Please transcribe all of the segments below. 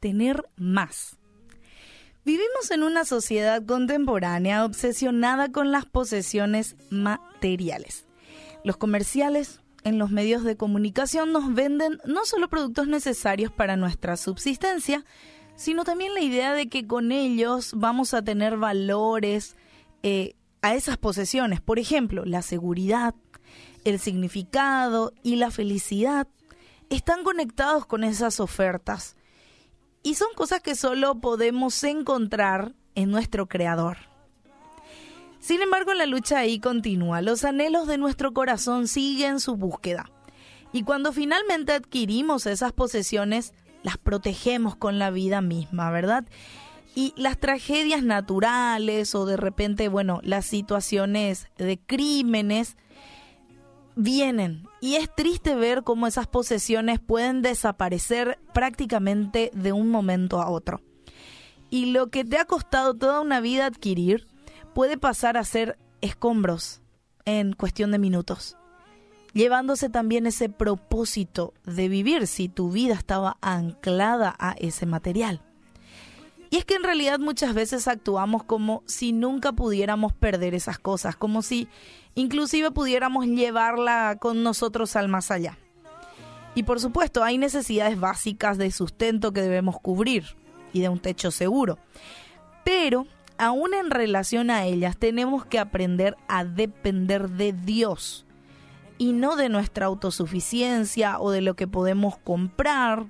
Tener más. Vivimos en una sociedad contemporánea obsesionada con las posesiones materiales. Los comerciales en los medios de comunicación nos venden no solo productos necesarios para nuestra subsistencia, sino también la idea de que con ellos vamos a tener valores eh, a esas posesiones. Por ejemplo, la seguridad, el significado y la felicidad están conectados con esas ofertas. Y son cosas que solo podemos encontrar en nuestro Creador. Sin embargo, la lucha ahí continúa. Los anhelos de nuestro corazón siguen su búsqueda. Y cuando finalmente adquirimos esas posesiones, las protegemos con la vida misma, ¿verdad? Y las tragedias naturales o de repente, bueno, las situaciones de crímenes vienen. Y es triste ver cómo esas posesiones pueden desaparecer prácticamente de un momento a otro. Y lo que te ha costado toda una vida adquirir, puede pasar a ser escombros en cuestión de minutos, llevándose también ese propósito de vivir si tu vida estaba anclada a ese material. Y es que en realidad muchas veces actuamos como si nunca pudiéramos perder esas cosas, como si inclusive pudiéramos llevarla con nosotros al más allá. Y por supuesto, hay necesidades básicas de sustento que debemos cubrir y de un techo seguro. Pero aún en relación a ellas, tenemos que aprender a depender de Dios y no de nuestra autosuficiencia o de lo que podemos comprar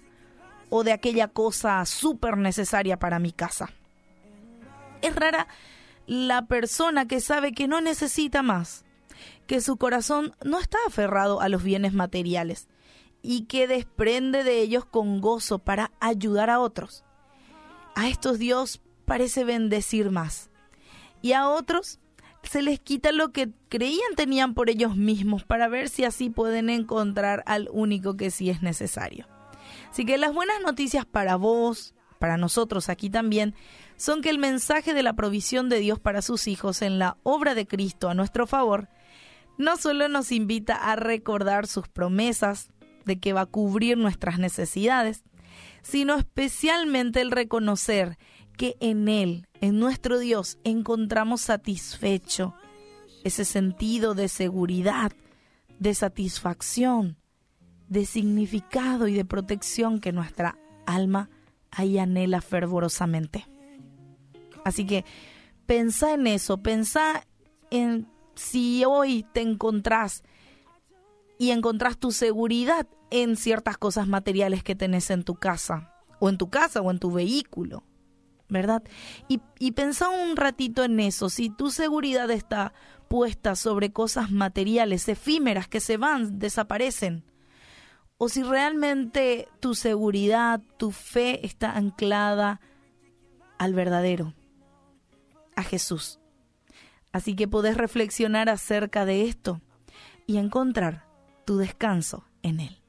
o de aquella cosa súper necesaria para mi casa. Es rara la persona que sabe que no necesita más, que su corazón no está aferrado a los bienes materiales y que desprende de ellos con gozo para ayudar a otros. A estos Dios parece bendecir más. Y a otros se les quita lo que creían tenían por ellos mismos para ver si así pueden encontrar al único que sí es necesario. Así que las buenas noticias para vos, para nosotros aquí también, son que el mensaje de la provisión de Dios para sus hijos en la obra de Cristo a nuestro favor, no solo nos invita a recordar sus promesas de que va a cubrir nuestras necesidades, sino especialmente el reconocer que en Él, en nuestro Dios, encontramos satisfecho ese sentido de seguridad, de satisfacción, de significado y de protección que nuestra alma ahí anhela fervorosamente. Así que pensá en eso, pensá en si hoy te encontrás y encontrás tu seguridad en ciertas cosas materiales que tenés en tu casa, o en tu casa o en tu vehículo, ¿verdad? Y, y pensá un ratito en eso, si tu seguridad está puesta sobre cosas materiales, efímeras, que se van, desaparecen, o si realmente tu seguridad, tu fe está anclada al verdadero, a Jesús. Así que podés reflexionar acerca de esto y encontrar tu descanso en Él.